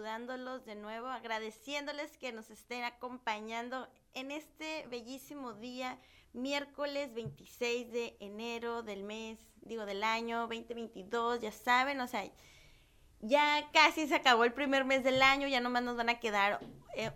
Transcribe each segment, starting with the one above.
saludándolos de nuevo, agradeciéndoles que nos estén acompañando en este bellísimo día, miércoles 26 de enero del mes, digo del año 2022, ya saben, o sea, ya casi se acabó el primer mes del año, ya nomás nos van a quedar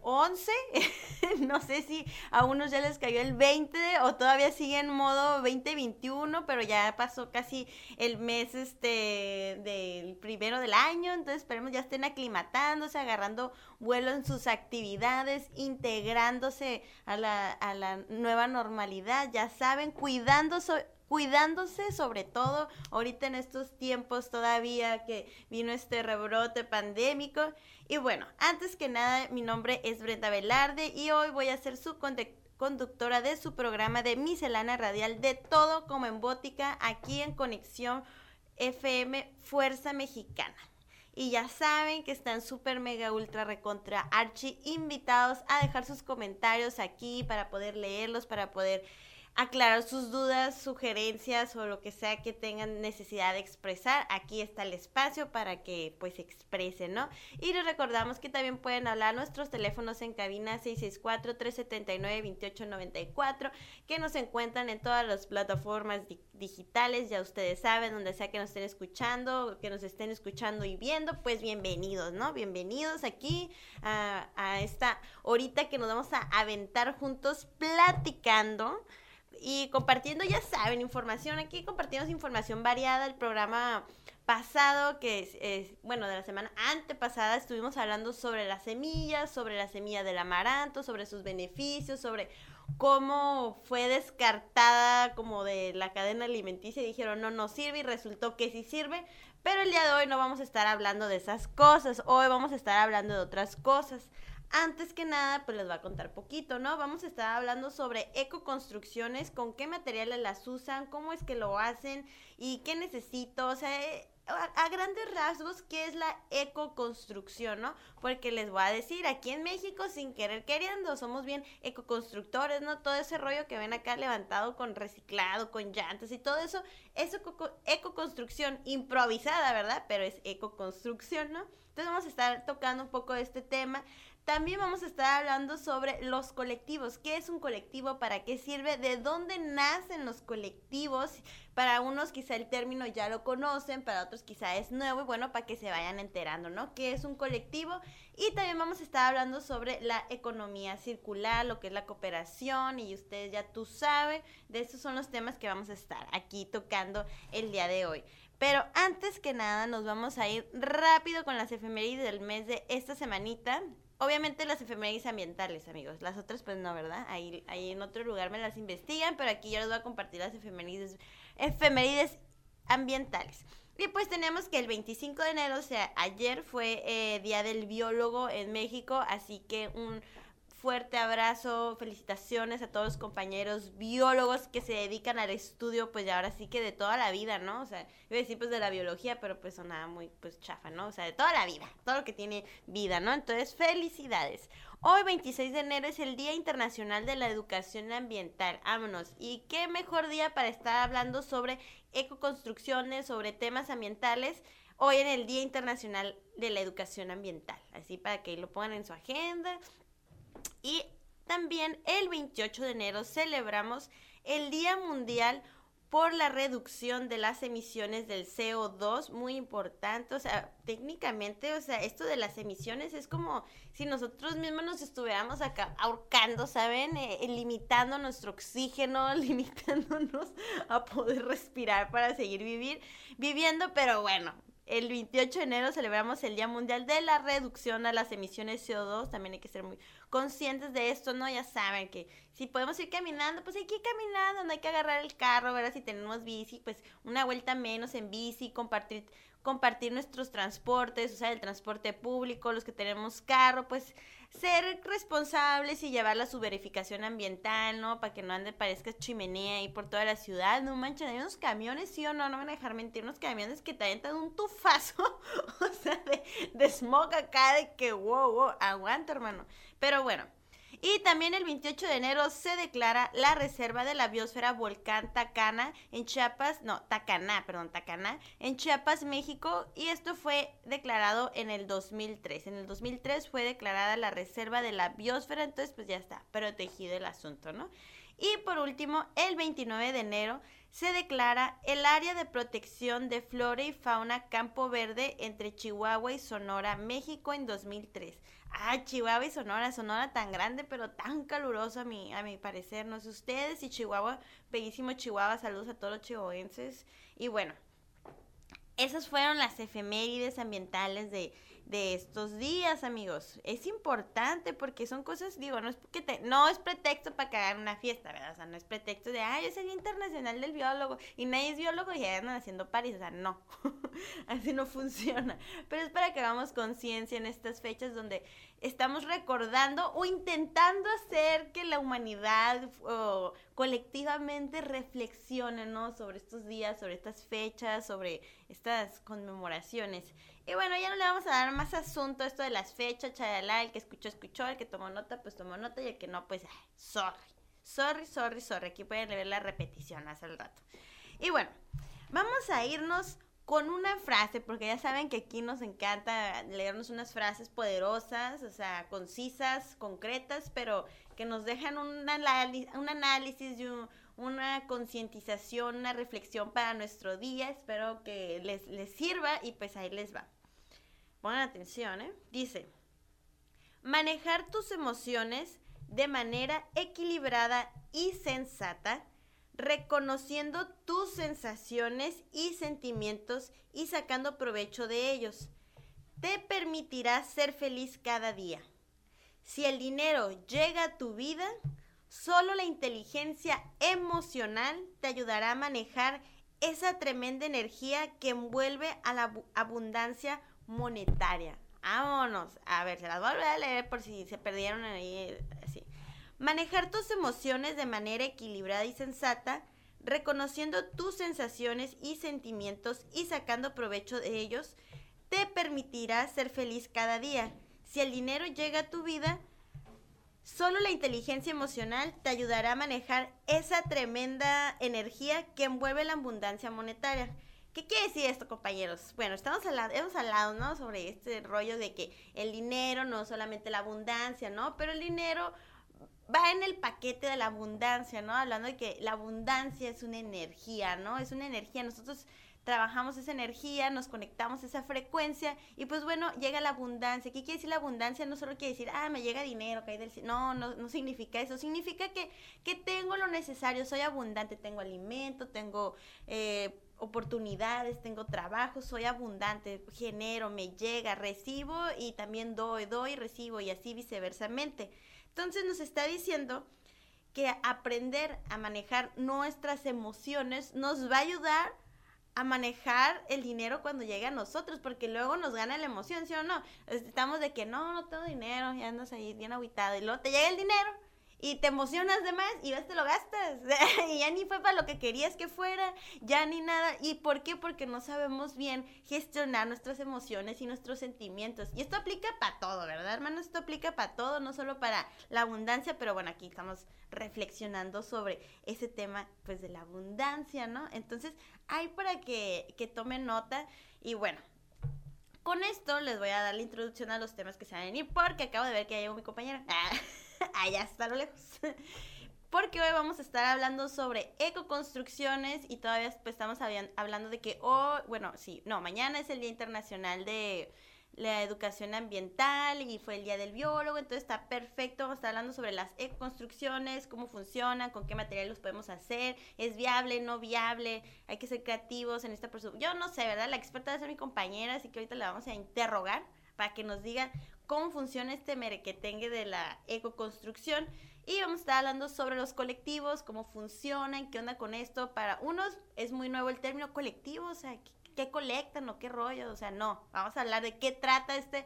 11. Eh, no sé si a unos ya les cayó el 20 o todavía sigue en modo 2021, pero ya pasó casi el mes este del primero del año, entonces esperemos ya estén aclimatándose, agarrando vuelo en sus actividades, integrándose a la, a la nueva normalidad, ya saben, cuidándose cuidándose sobre todo ahorita en estos tiempos todavía que vino este rebrote pandémico. Y bueno, antes que nada, mi nombre es Brenda Velarde y hoy voy a ser su conductora de su programa de miscelánea radial de todo como en bótica aquí en Conexión FM Fuerza Mexicana. Y ya saben que están súper mega ultra recontra archi invitados a dejar sus comentarios aquí para poder leerlos, para poder aclarar sus dudas, sugerencias o lo que sea que tengan necesidad de expresar. Aquí está el espacio para que pues expresen, ¿no? Y les recordamos que también pueden hablar nuestros teléfonos en cabina 664-379-2894, que nos encuentran en todas las plataformas digitales, ya ustedes saben, donde sea que nos estén escuchando, que nos estén escuchando y viendo, pues bienvenidos, ¿no? Bienvenidos aquí a, a esta horita que nos vamos a aventar juntos platicando y compartiendo, ya saben, información. Aquí compartimos información variada. El programa pasado, que es, bueno, de la semana antepasada, estuvimos hablando sobre las semillas, sobre la semilla del amaranto, sobre sus beneficios, sobre cómo fue descartada como de la cadena alimenticia y dijeron no, no sirve y resultó que sí sirve. Pero el día de hoy no vamos a estar hablando de esas cosas, hoy vamos a estar hablando de otras cosas. Antes que nada, pues les voy a contar poquito, ¿no? Vamos a estar hablando sobre ecoconstrucciones, con qué materiales las usan, cómo es que lo hacen y qué necesito, o sea, eh, a, grandes rasgos, ¿qué es la ecoconstrucción, no? Porque les voy a decir, aquí en México, sin querer queriendo, somos bien ecoconstructores, ¿no? Todo ese rollo que ven acá levantado con reciclado, con llantas y todo eso, es ecoconstrucción improvisada, ¿verdad? Pero es ecoconstrucción, ¿no? Entonces vamos a estar tocando un poco este tema. También vamos a estar hablando sobre los colectivos. ¿Qué es un colectivo? ¿Para qué sirve? ¿De dónde nacen los colectivos? Para unos quizá el término ya lo conocen, para otros quizá es nuevo y bueno, para que se vayan enterando, ¿no? ¿Qué es un colectivo? Y también vamos a estar hablando sobre la economía circular, lo que es la cooperación y ustedes ya tú saben, de esos son los temas que vamos a estar aquí tocando el día de hoy. Pero antes que nada nos vamos a ir rápido con las efemérides del mes de esta semanita. Obviamente las efemérides ambientales, amigos. Las otras, pues no, ¿verdad? Ahí, ahí en otro lugar me las investigan, pero aquí yo les voy a compartir las efemérides, efemérides ambientales. Y pues tenemos que el 25 de enero, o sea, ayer fue eh, Día del Biólogo en México, así que un fuerte abrazo, felicitaciones a todos los compañeros biólogos que se dedican al estudio, pues ya ahora sí que de toda la vida, ¿no? O sea, iba a decir pues de la biología, pero pues sonaba muy pues chafa, ¿no? O sea, de toda la vida, todo lo que tiene vida, ¿no? Entonces, felicidades. Hoy 26 de enero es el Día Internacional de la Educación Ambiental. Vámonos. Y qué mejor día para estar hablando sobre ecoconstrucciones, sobre temas ambientales hoy en el Día Internacional de la Educación Ambiental. Así para que lo pongan en su agenda y también el 28 de enero celebramos el Día Mundial por la reducción de las emisiones del CO2, muy importante, o sea, técnicamente, o sea, esto de las emisiones es como si nosotros mismos nos estuviéramos acá ahorcando, ¿saben? Eh, eh, limitando nuestro oxígeno, limitándonos a poder respirar para seguir vivir, viviendo, pero bueno, el 28 de enero celebramos el Día Mundial de la Reducción a las Emisiones CO2. También hay que ser muy conscientes de esto, ¿no? Ya saben que si podemos ir caminando, pues hay que ir caminando, no hay que agarrar el carro, ver si tenemos bici, pues una vuelta menos en bici, compartir compartir nuestros transportes, sea, el transporte público, los que tenemos carro, pues ser responsables y llevarla a su verificación ambiental, ¿no? Para que no ande, parezca chimenea ahí por toda la ciudad. No manches, hay unos camiones, sí o no, no van a dejar mentir, unos camiones que te aventan un tufazo, o sea, de, de smog acá, de que, wow, wow, aguanta, hermano. Pero bueno, Y también el 28 de enero se declara la reserva de la biosfera Volcán Tacana en Chiapas, no, Tacaná, perdón, Tacaná, en Chiapas, México. Y esto fue declarado en el 2003. En el 2003 fue declarada la reserva de la biosfera, entonces pues ya está protegido el asunto, ¿no? Y por último, el 29 de enero se declara el área de protección de flora y fauna Campo Verde entre Chihuahua y Sonora, México en 2003. Ah, Chihuahua y Sonora, Sonora tan grande pero tan caluroso a mi, a mi parecer, no sé ustedes y Chihuahua, bellísimo Chihuahua, saludos a todos los chihuahuenses. Y bueno, esas fueron las efemérides ambientales de de estos días, amigos. Es importante porque son cosas, digo, no es porque te, no es pretexto para cagar una fiesta, ¿verdad? O sea, no es pretexto de, ay, es el Día Internacional del Biólogo y nadie es biólogo y ya andan haciendo paris, o sea, no. Así no funciona. Pero es para que hagamos conciencia en estas fechas donde estamos recordando o intentando hacer que la humanidad colectivamente reflexione, ¿no? Sobre estos días, sobre estas fechas, sobre estas conmemoraciones. Y bueno, ya no le vamos a dar más asunto a esto de las fechas, chalala, el que escuchó, escuchó, el que tomó nota, pues tomó nota, y el que no, pues, sorry. Sorry, sorry, sorry. Aquí pueden ver la repetición hace el rato. Y bueno, vamos a irnos con una frase, porque ya saben que aquí nos encanta leernos unas frases poderosas, o sea, concisas, concretas, pero que nos dejan un, un análisis y una concientización, una reflexión para nuestro día. Espero que les, les sirva y pues ahí les va. Pongan atención, ¿eh? Dice, manejar tus emociones de manera equilibrada y sensata reconociendo tus sensaciones y sentimientos y sacando provecho de ellos. Te permitirá ser feliz cada día. Si el dinero llega a tu vida, solo la inteligencia emocional te ayudará a manejar esa tremenda energía que envuelve a la abundancia monetaria. Vámonos. A ver, se las voy a a leer por si se perdieron ahí. Manejar tus emociones de manera equilibrada y sensata, reconociendo tus sensaciones y sentimientos y sacando provecho de ellos, te permitirá ser feliz cada día. Si el dinero llega a tu vida, solo la inteligencia emocional te ayudará a manejar esa tremenda energía que envuelve la abundancia monetaria. ¿Qué quiere decir esto, compañeros? Bueno, estamos hemos hablado, ¿no? Sobre este rollo de que el dinero no solamente la abundancia, ¿no? Pero el dinero va en el paquete de la abundancia, ¿no? Hablando de que la abundancia es una energía, ¿no? Es una energía. Nosotros trabajamos esa energía, nos conectamos esa frecuencia y pues bueno, llega la abundancia. ¿Qué quiere decir la abundancia? No solo quiere decir, ah, me llega dinero, cae del No, no, no significa eso. Significa que, que tengo lo necesario, soy abundante, tengo alimento, tengo eh, oportunidades, tengo trabajo, soy abundante, genero, me llega, recibo y también doy, doy, recibo y así viceversamente. Entonces nos está diciendo que aprender a manejar nuestras emociones nos va a ayudar a manejar el dinero cuando llegue a nosotros, porque luego nos gana la emoción, ¿sí o no? Estamos de que no, no tengo dinero, y andas ahí bien aguitado, y luego te llega el dinero y te emocionas de más y vas te lo gastas. y ya ni fue para lo que querías que fuera, ya ni nada. ¿Y por qué? Porque no sabemos bien gestionar nuestras emociones y nuestros sentimientos. Y esto aplica para todo, ¿verdad, hermano? Esto aplica para todo, no solo para la abundancia, pero bueno, aquí estamos reflexionando sobre ese tema, pues, de la abundancia, ¿no? Entonces, hay para que, que tomen nota y bueno. Con esto les voy a dar la introducción a los temas que se van a venir porque acabo de ver que llegó mi compañera. allá está lo lejos. Porque hoy vamos a estar hablando sobre ecoconstrucciones y todavía pues, estamos hablando de que hoy, bueno, sí, no, mañana es el Día Internacional de la Educación Ambiental y fue el Día del Biólogo, entonces está perfecto, estar hablando sobre las ecoconstrucciones, cómo funcionan, con qué materiales los podemos hacer, es viable, no viable, hay que ser creativos en esta persona. Yo no sé, ¿verdad? La experta va a ser mi compañera, así que ahorita la vamos a interrogar para que nos diga cómo funciona este merequetengue de la ecoconstrucción. Y vamos a estar hablando sobre los colectivos, cómo funcionan, qué onda con esto. Para unos es muy nuevo el término colectivo, o sea, ¿qué, colectan o qué rollo? O sea, no, vamos a hablar de qué trata este,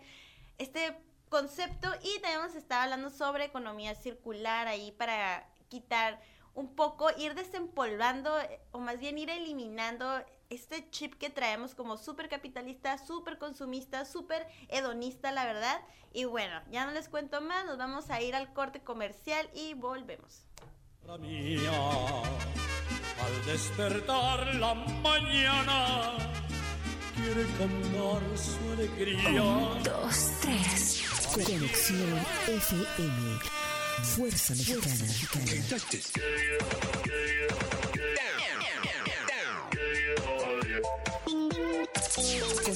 este concepto y también vamos a estar hablando sobre economía circular ahí para quitar un poco, ir desempolvando o más bien ir eliminando este chip que traemos como súper capitalista, súper consumista, súper hedonista, la verdad. Y bueno, ya no les cuento más, nos vamos a ir al corte comercial y volvemos. al despertar la mañana, quiere cantar su alegría. Un, dos, tres. Conexión FM. Fuerza Mexicana.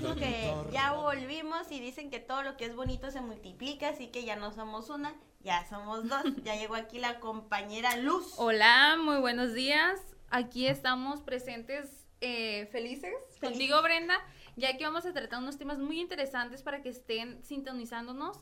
Que ya volvimos y dicen que todo lo que es bonito se multiplica, así que ya no somos una, ya somos dos. Ya llegó aquí la compañera Luz. Hola, muy buenos días. Aquí estamos presentes eh, felices contigo, Brenda, ya que vamos a tratar unos temas muy interesantes para que estén sintonizándonos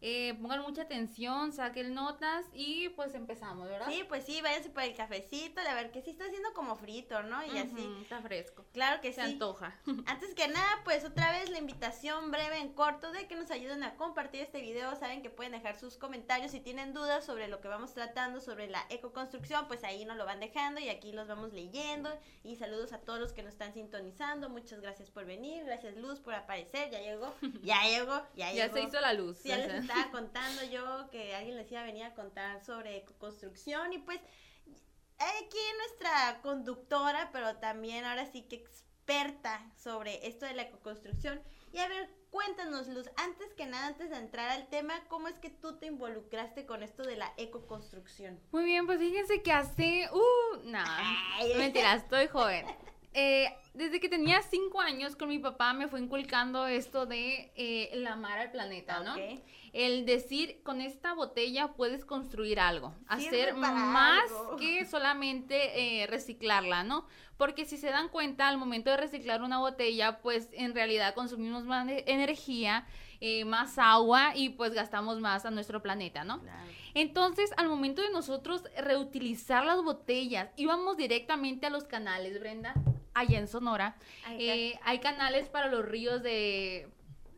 eh, pongan mucha atención, saquen notas y pues empezamos, ¿verdad? Sí, pues sí, váyanse por el cafecito, a ver que sí está haciendo como frito, ¿no? Y así. Está fresco. Claro que Se sí. antoja. Antes que nada, pues otra vez la invitación breve en corto de que nos ayuden a compartir este video. Saben que pueden dejar sus comentarios si tienen dudas sobre lo que vamos tratando, sobre la ecoconstrucción, pues ahí nos lo van dejando y aquí los vamos leyendo. Y saludos a todos los que nos están sintonizando. Muchas gracias por venir, gracias Luz por aparecer, ya llegó, ya llegó, ya llegó. Ya se hizo la luz. Ya estaba contando yo que alguien les iba a venir a contar sobre construcción y pues aquí nuestra conductora, pero también ahora sí que experta sobre esto de la ecoconstrucción. Y a ver, cuéntanos, Luz, antes que nada, antes de entrar al tema, ¿cómo es que tú te involucraste con esto de la ecoconstrucción? Muy bien, pues fíjense que hace... Uh, nada, mentira, estoy joven. Eh, desde que tenía cinco años con mi papá me fue inculcando esto de eh, el amar al planeta, ¿no? El decir, con esta botella puedes construir algo, Sirve hacer más algo. que solamente eh, reciclarla, ¿no? Porque si se dan cuenta, al momento de reciclar una botella, pues en realidad consumimos más e- energía, eh, más agua y pues gastamos más a nuestro planeta, ¿no? Claro. Entonces, al momento de nosotros reutilizar las botellas, íbamos directamente a los canales, Brenda, allá en Sonora. Ay, Eh, hay canales para los ríos de...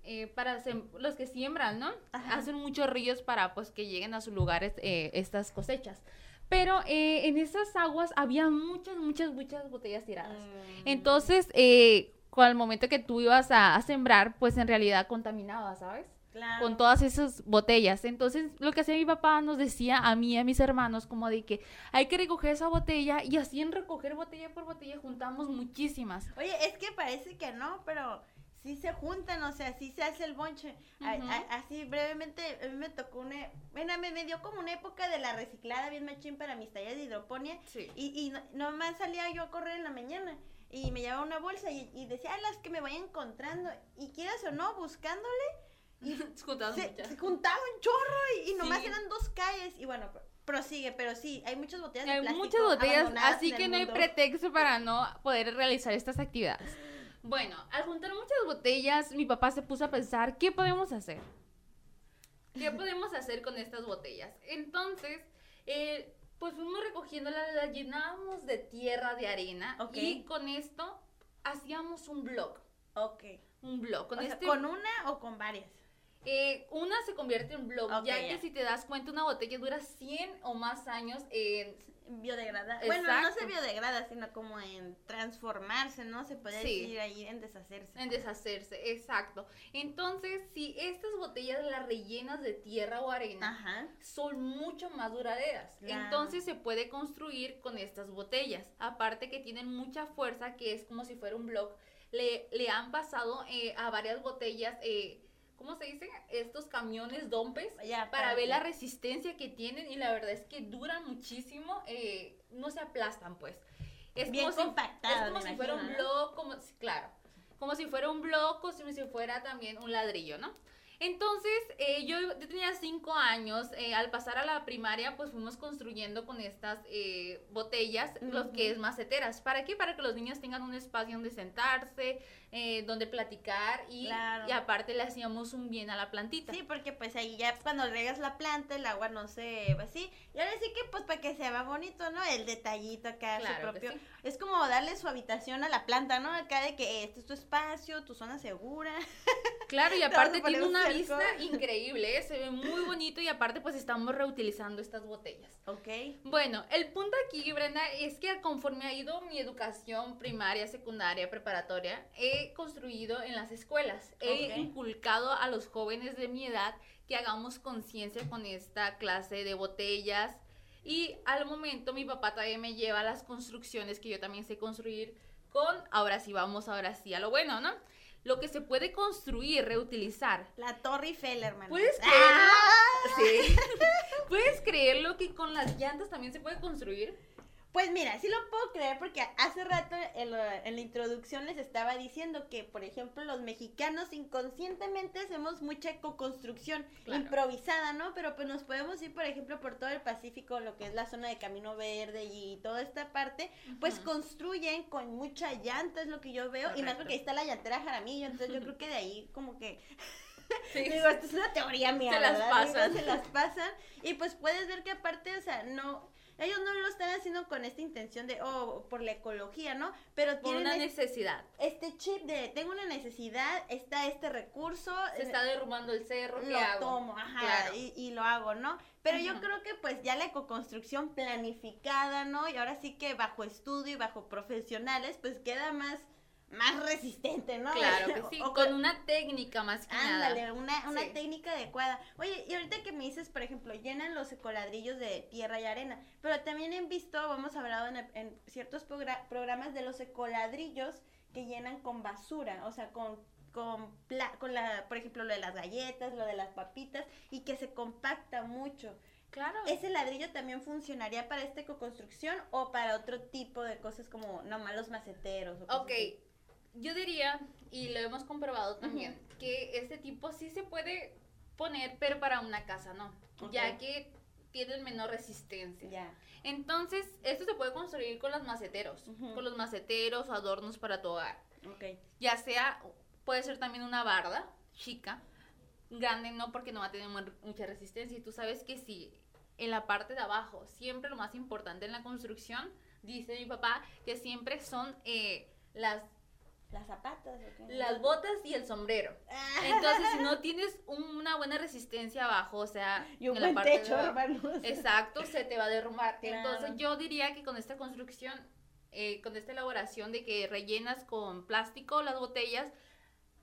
eh, para los que siembran, ¿no? Ajá. Hacen muchos ríos para pues que lleguen a sus lugares eh, estas cosechas. Pero eh, en esas aguas había muchas, muchas, muchas botellas tiradas. Mm. Entonces, eh, con el momento que tú ibas a, a sembrar, pues en realidad contaminaba, ¿sabes? Claro. con todas esas botellas. Entonces, lo que hacía mi papá nos decía a mí y a mis hermanos como de que hay que recoger esa botella y así en recoger botella por botella juntamos muchísimas. Oye, es que parece que no, pero sí se juntan, o sea, sí se hace el bonche. A- Ujú. a- así brevemente, a mí me tocó una, bueno, me, me dio como una época de la reciclada bien machín para mis tallas de hidroponía. Sí. Y, y no- nomás salía yo a correr en la mañana y me llevaba una bolsa y, y decía, "Ah, las que me vaya encontrando. Y quieras o no, buscándole, Juntamos se, muchas. se juntaba un chorro y, y nomás Sí. eran dos calles. Y bueno, pr- prosigue, pero sí, hay muchas botellas de Hay plástico muchas botellas, así que no hay pretexto para no poder realizar estas actividades. Bueno, al juntar muchas botellas, mi papá se puso a pensar, ¿qué podemos hacer? ¿Qué podemos hacer con estas botellas? Entonces, eh, pues fuimos recogiéndolas, las llenábamos de tierra, de arena, y con esto hacíamos un blog. Ok. Un blog. Con O sea, este, ¿Con una o con varias? Eh, una se convierte en blog, ya que si te das cuenta, una botella dura 100 o más años en Biodegradar. Bueno, no se biodegrada, sino como en transformarse, ¿no? Se puede Sí. decir ahí en deshacerse. En deshacerse, exacto. Entonces, si estas botellas las rellenas de tierra o arena, Ajá. son mucho más duraderas. Claro. Entonces se puede construir con estas botellas. Aparte que tienen mucha fuerza, que es como si fuera un block. Le, le han pasado eh, a varias botellas, eh, ¿cómo se dice? Estos camiones dompes. Para ver la resistencia que tienen y la verdad es que duran muchísimo, eh, no se aplastan pues. Es Bien como si- es como si fuera un blog, como, claro, como si fuera un blog o como si fuera también un ladrillo, ¿no? Entonces, eh, yo, yo tenía cinco años, eh, al pasar a la primaria, pues fuimos construyendo con estas eh, botellas, los que es maceteras. ¿Para qué? Para que los niños tengan un espacio donde sentarse, eh, donde platicar y, Claro. y aparte le hacíamos un bien a la plantita. Sí, porque pues ahí ya cuando regas la planta, el agua no se va así. Y ahora sí que pues para que se vea bonito, ¿no? El detallito acá, Claro su propio. sí. Es como darle su habitación a la planta, ¿no? Acá de que este es tu espacio, tu zona segura. Claro, y aparte tiene un una cerco. vista increíble, ¿eh? se ve muy bonito y aparte pues estamos reutilizando estas botellas. Ok. Bueno, el punto aquí, Brenda, es que conforme ha ido mi educación primaria, secundaria, preparatoria, he construido en las escuelas. He Ok. inculcado a los jóvenes de mi edad que hagamos conciencia con esta clase de botellas. Y al momento mi papá todavía me lleva a las construcciones que yo también sé construir con, ahora sí vamos, ahora sí a lo bueno, ¿no? Lo que se puede construir, reutilizar. La Torre Eiffel, hermano. ¿Puedes ¡Ah! creerlo? Sí. ¿Puedes creerlo que con las llantas también se puede construir? Pues mira, sí lo puedo creer porque hace rato en, lo- en la introducción les estaba diciendo que, por ejemplo, los mexicanos inconscientemente hacemos mucha ecoconstrucción Claro. improvisada, ¿no? Pero pues nos podemos ir, por ejemplo, por todo el Pacífico, lo que es la zona de Camino Verde y toda esta parte, pues construyen con mucha llanta, es lo que yo veo, y más Correcto. porque ahí está la llantera Jaramillo, entonces yo creo que de ahí como que Sí. Digo, esto es una teoría mía. Se las pasan. Digo, se las pasan. Y pues puedes ver que aparte, o sea, no. Ellos no lo están haciendo con esta intención de, oh, por la ecología, ¿no? Pero Por tienen una es- necesidad. este chip de, tengo una necesidad, está este recurso. Se eh, está derrumbando el cerro, ¿qué lo hago? tomo, ajá, Claro. y, y lo hago, ¿no? Pero yo creo que pues ya la ecoconstrucción planificada, ¿no? Y ahora sí que bajo estudio y bajo profesionales, pues queda más, más resistente, ¿no? Claro que sí, O- con una técnica más que nada. Ándale, una, una Sí. técnica adecuada. Oye, y ahorita que me dices, por ejemplo, llenan los ecoladrillos de tierra y arena, pero también he visto, hemos hablado en, en ciertos progra- programas de los ecoladrillos que llenan con basura, o sea, con con, pla- con la, por ejemplo, lo de las galletas, lo de las papitas, y que se compacta mucho. Claro. ¿Ese ladrillo también funcionaría para esta ecoconstrucción o para otro tipo de cosas como nomás los maceteros? o cosas Ok, así? Yo diría, y lo hemos comprobado también, que este tipo sí se puede poner, pero para una casa no, ya que tienen menor resistencia. Entonces, esto se puede construir con los maceteros, con los maceteros o adornos para tu hogar. Ok. Ya sea, puede ser también una barda chica, grande no porque no va a tener mu- mucha resistencia. Y tú sabes que si en la parte de abajo, siempre lo más importante en la construcción, dice mi papá, que siempre son eh, las, ¿Las zapatas? o qué? las botas y el sombrero. Ah. Entonces, si no tienes una buena resistencia abajo, o sea, Y un en la buen parte de techo, abajo, hermanos. Exacto, se te va a derrumbar. Claro. Entonces yo diría que con esta construcción, eh, con esta elaboración de que rellenas con plástico las botellas,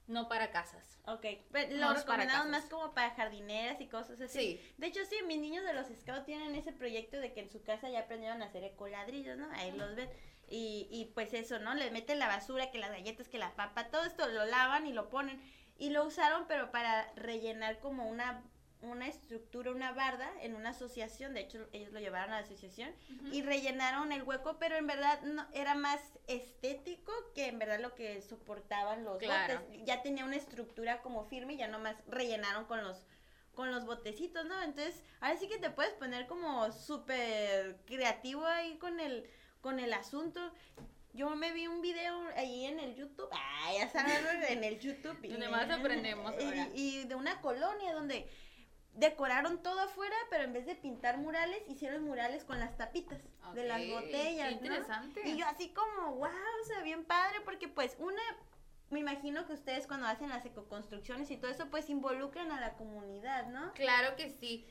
no para casas. Ok, pero No lo recomendamos casas. más como para jardineras y cosas así. Sí. De hecho, sí, mis niños de los scouts tienen ese proyecto de que en su casa ya aprendieron a hacer ecoladrillos, ¿no? Ahí los ven. Y, y pues eso, ¿no? Les meten la basura, que las galletas, que la papa, todo esto lo lavan y lo ponen. Y lo usaron, pero para rellenar como una, una estructura, una barda en una asociación. De hecho, ellos lo llevaron a la asociación. y rellenaron el hueco, pero en verdad no era más estético que en verdad lo que soportaban los Claro. botes. Ya tenía una estructura como firme y ya nomás rellenaron con los con los botecitos, ¿no? Entonces, ahora sí que te puedes poner como súper creativo ahí con el con el asunto. Yo me vi un video ahí en el YouTube, ah, ya saben, en el YouTube. y- Donde más aprendemos y- ahora. y de una colonia donde decoraron todo afuera, pero en vez de pintar murales, hicieron murales con las tapitas de las botellas. qué ¿no? interesante. Y yo así como, wow, o sea, bien padre, porque pues una, me imagino que ustedes cuando hacen las ecoconstrucciones y todo eso, pues involucran a la comunidad, ¿no? Claro que sí.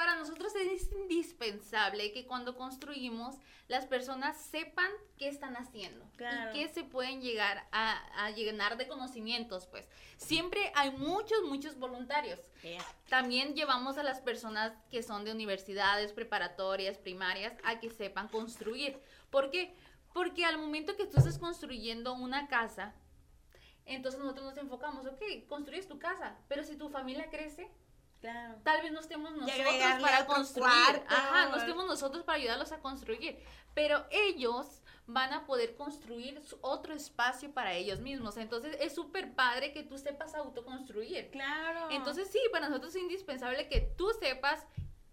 Para nosotros es indispensable que cuando construimos las personas sepan qué están haciendo Claro. y que se pueden llegar a, a llenar de conocimientos, pues. Siempre hay muchos, muchos voluntarios. También llevamos a las personas que son de universidades, preparatorias, primarias, a que sepan construir. ¿Por qué? Porque al momento que tú estás construyendo una casa, entonces nosotros nos enfocamos, ok, construyes tu casa, pero si tu familia crece, Claro. tal vez no estemos nosotros para construir. cuarto. Ajá, no estemos nosotros para ayudarlos a construir. Pero ellos van a poder construir su- otro espacio para ellos mismos. Entonces es súper padre que tú sepas autoconstruir. Claro. Entonces sí, para nosotros es indispensable que tú sepas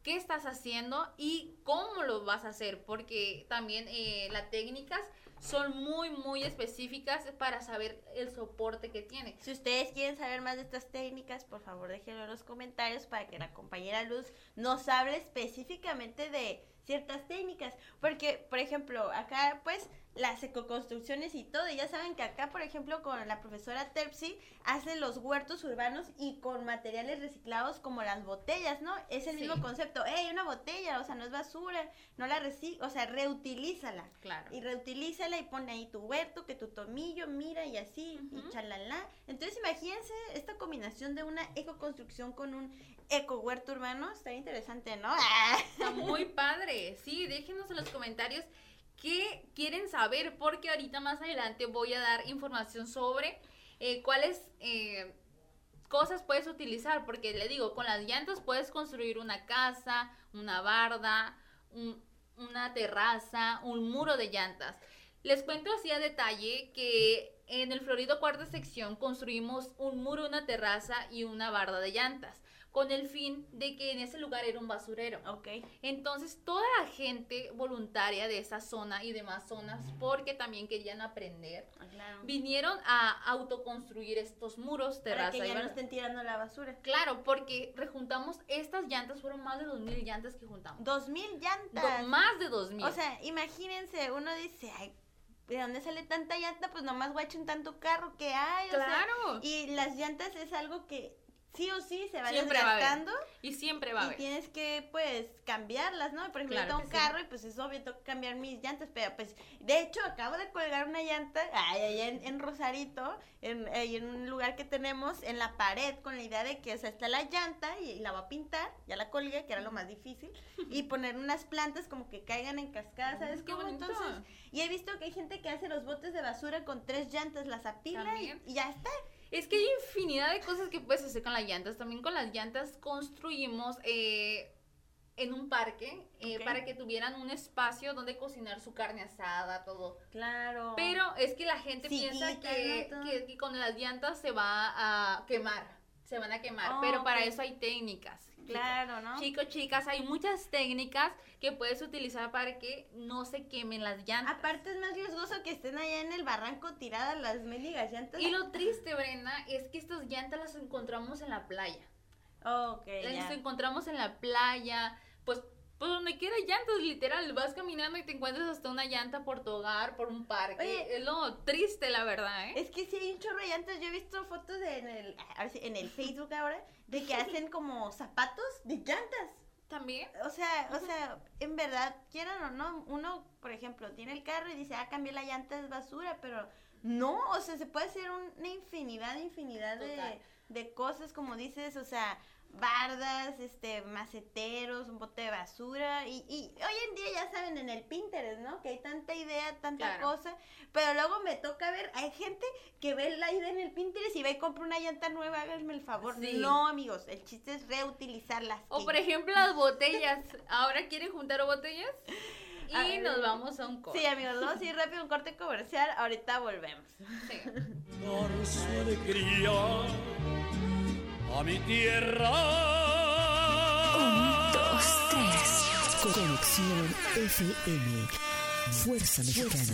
qué estás haciendo y cómo lo vas a hacer, porque también eh, las técnicas son muy, muy específicas para saber el soporte que tiene. Si ustedes quieren saber más de estas técnicas, por favor déjenlo en los comentarios para que la compañera Luz nos hable específicamente de ciertas técnicas. Porque, por ejemplo, acá pues las ecoconstrucciones y todo, y ya saben que acá, por ejemplo, con la profesora Terpsy, hace los huertos urbanos y con materiales reciclados como las botellas, ¿no? Es el Sí. mismo concepto. ¡Ey, una botella! O sea, no es basura, no la recicla, o sea, reutilízala. Claro. Y reutilízala y pone ahí tu huerto, que tu tomillo, mira y así, y chalala. Entonces imagínense esta combinación de una ecoconstrucción con un eco huerto urbano, está interesante, ¿no? ¡Ah! Está muy padre. Sí, déjenos en los comentarios qué quieren saber, porque ahorita más adelante voy a dar información sobre eh, cuáles eh, cosas puedes utilizar, porque le digo, con las llantas puedes construir una casa, una barda, un- una terraza, un muro de llantas. Les cuento así a detalle que en el Florido cuarta sección construimos un muro, una terraza y una barda de llantas, con el fin de que en ese lugar era un basurero. Ok. Entonces, toda la gente voluntaria de esa zona y demás zonas, porque también querían aprender, Ah, Claro. vinieron a autoconstruir estos muros, Para terraza que ya no estén tirando la basura. Claro, porque rejuntamos estas llantas, fueron más de 2.000 llantas que juntamos. Dos mil Do- llantas. más de 2.000. O sea, imagínense, uno dice, ay, ¿de dónde sale tanta llanta? Pues nomás guachen tanto carro que hay. o sea, claro. y las llantas es algo que sí o sí se va Siempre va a haber. desgastando. y siempre va a y haber. tienes que, pues, cambiarlas, ¿no? Por ejemplo, Claro un sí. carro y pues es obvio, tengo que cambiar mis llantas, pero pues, de hecho, acabo de colgar una llanta, ay, allá en, en Rosarito, en, en un lugar que tenemos, en la pared, con la idea de que, o sea, está la llanta y, la va a pintar, ya la colgué, que era lo más difícil, y poner unas plantas como que caigan en cascada, ¿sabes Mm, Qué cómo? Entonces, y he visto que hay gente que hace los botes de basura con tres llantas, las apila y, y ya está. Es que hay infinidad de cosas que puedes hacer con las llantas. También con las llantas construimos eh, en un parque eh, para que tuvieran un espacio donde cocinar su carne asada, todo. Claro. Pero es que la gente piensa que, que- que con las llantas se va a quemar. Se van a quemar. Oh, pero para eso hay técnicas. Claro, ¿no? Chicos, chicas, hay muchas técnicas que puedes utilizar para que no se quemen las llantas. Aparte es más riesgoso que estén allá en el barranco tiradas las mendigas llantas. Y lo triste, Brenda, es que estas llantas las encontramos en la playa. Ok, Las ya. encontramos en la playa, pues por donde quiera llantas, literal. Vas caminando y te encuentras hasta una llanta por tu hogar, por un parque. Oye. es lo triste, la verdad, ¿eh? Es que sí hay un chorro de llantas. Yo he visto fotos de- en el, en el Facebook ahora de que hacen como zapatos de llantas. También. O sea, o sea, en verdad, quieran o no, uno, por ejemplo, tiene el carro y dice, ah, cambié la llanta, es basura, pero no, o sea, se puede hacer una infinidad, infinidad de, de cosas, como dices, o sea, bardas, este, maceteros, un bote de basura, y, y hoy en día ya saben en el Pinterest, ¿no? Que hay tanta idea, tanta Claro. cosa, pero luego me toca ver, hay gente que ve la idea en el Pinterest y va y compra una llanta nueva, háganme el favor. Sí. No, amigos, el chiste es reutilizarlas. O que por ejemplo las botellas. Ahora quieren juntar botellas y ver. nos vamos a un corte. Sí, amigos, vamos a ir rápido a un corte comercial. Ahorita volvemos. Sí. dar su alegría a mi tierra. Un, dos, tres. Conexión FM. Fuerza Mexicana.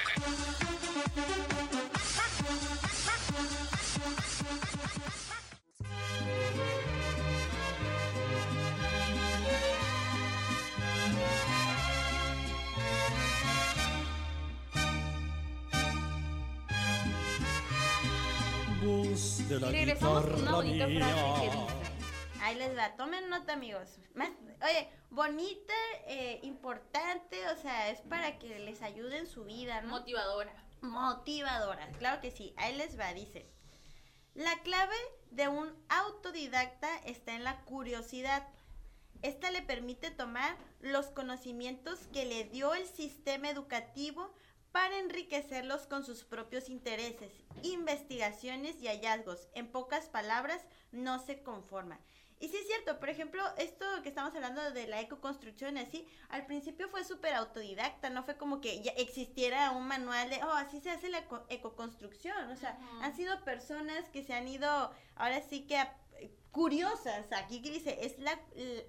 Regresamos con una bonita frase que dice. Ahí les va, tomen nota, amigos. Más- oye, bonita, eh, importante, o sea, es para que les ayude en su vida, ¿no? Motivadora. Motivadora, claro que sí. Ahí les va, dice. La clave de un autodidacta está en la curiosidad. Esta le permite tomar los conocimientos que le dio el sistema educativo para enriquecerlos con sus propios intereses, investigaciones y hallazgos. En pocas palabras, no se conforma. Y sí es cierto, por ejemplo, esto que estamos hablando de la ecoconstrucción así, al principio fue súper autodidacta, no fue como que ya existiera un manual de, oh, así se hace la eco- ecoconstrucción, o sea, han sido personas que se han ido, ahora sí que curiosas, aquí que dice, es la,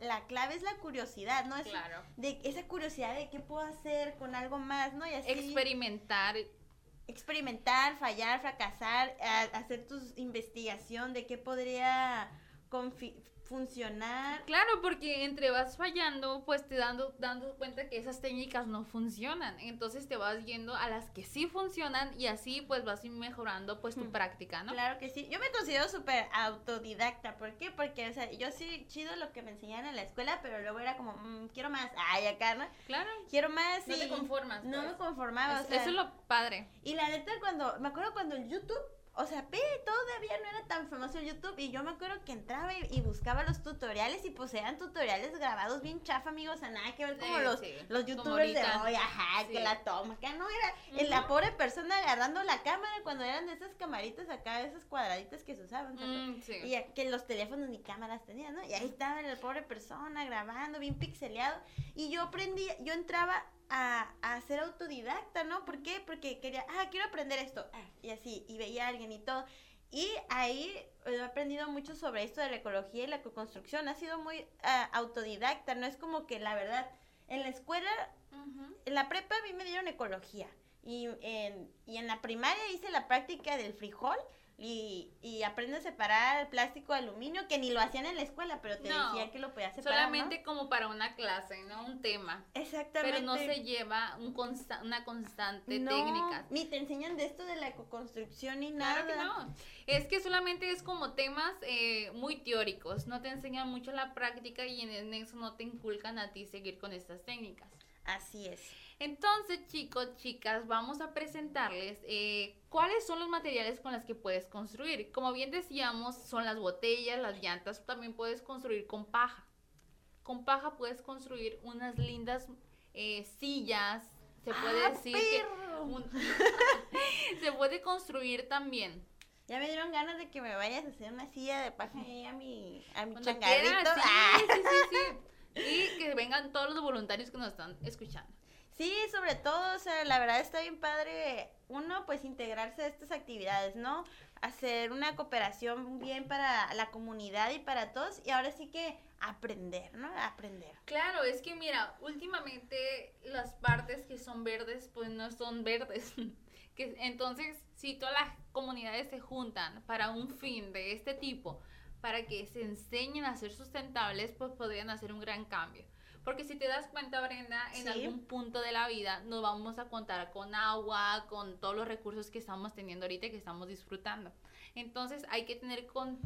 la clave es la curiosidad, ¿no? Es Claro. de esa curiosidad de qué puedo hacer con algo más, ¿no? Y así Experimentar. experimentar, fallar, fracasar, a- hacer tu investigación de qué podría funcionar. Claro, porque entre vas fallando, pues te dando, dando cuenta que esas técnicas no funcionan. Entonces te vas yendo a las que sí funcionan y así pues vas mejorando pues tu Mm. práctica, ¿no? Claro que sí. Yo me considero súper autodidacta. ¿Por qué? Porque, o sea, yo sí chido lo que me enseñaban en la escuela, pero luego era como, "Mm, quiero más. Ay, acá, ¿no? Claro. Quiero más. No te y conformas, No pues. me conformaba. Es- o sea, eso es lo padre. Y la neta, cuando, me acuerdo cuando el YouTube, o sea, pe, todavía no era tan famoso el YouTube, y yo me acuerdo que entraba y, y buscaba los tutoriales, y pues eran tutoriales grabados bien chafa, amigos, o sea, nada que ver como Sí, los, sí, los youtubers de hoy, ajá, Sí. que la toma, acá no era, la Ujú. pobre persona agarrando la cámara cuando eran de esas camaritas acá, esas cuadraditas que se usaban. Mm. Y que los teléfonos ni cámaras tenían, ¿no? Y ahí estaba la pobre persona grabando, bien pixeleado. Y yo aprendí, yo entraba a, a ser autodidacta, ¿no? ¿Por qué? Porque quería, ah, quiero aprender esto. Ah, y así, y veía a alguien y todo. Y ahí he aprendido mucho sobre esto de la ecología y la construcción. Ha sido muy ah, autodidacta, no es como que la verdad, en la escuela Ujú. en la prepa a mí me dieron ecología y en, y en la primaria hice la práctica del frijol y, y aprende a separar plástico de aluminio que ni lo hacían en la escuela, pero te No, decía que lo podías separar. Solamente ¿no? como para una clase, ¿no? Un tema. Exactamente. Pero no se lleva un consta- una constante No, técnica. Ni te enseñan de esto de la ecoconstrucción ni nada. Que no. Es que solamente es como temas eh, muy teóricos. No te enseñan mucho la práctica y en eso no te inculcan a ti seguir con estas técnicas. Así es. Entonces, chicos, chicas, vamos a presentarles eh, cuáles son los materiales con los que puedes construir. Como bien decíamos, son las botellas, las llantas, también puedes construir con paja. Con paja puedes construir unas lindas eh, sillas. Se puede ¡Ah, decir que perro! un- se puede construir también. Ya me dieron ganas de que me vayas a hacer una silla de paja ahí a mi, a mi changarrito. sí, sí, sí. Y que vengan todos los voluntarios que nos están escuchando. Sí, sobre todo, o sea, la verdad está bien padre, uno, pues integrarse a estas actividades, ¿no? Hacer una cooperación bien para la comunidad y para todos, y ahora sí que aprender, ¿no? Aprender. Claro, es que mira, últimamente las partes que son verdes, pues no son verdes. que entonces, si todas las comunidades se juntan para un fin de este tipo, para que se enseñen a ser sustentables, pues podrían hacer un gran cambio. Porque si te das cuenta, Brenda, en Sí. algún punto de la vida nos vamos a contar con agua, con todos los recursos que estamos teniendo ahorita y que estamos disfrutando. Entonces hay que tener con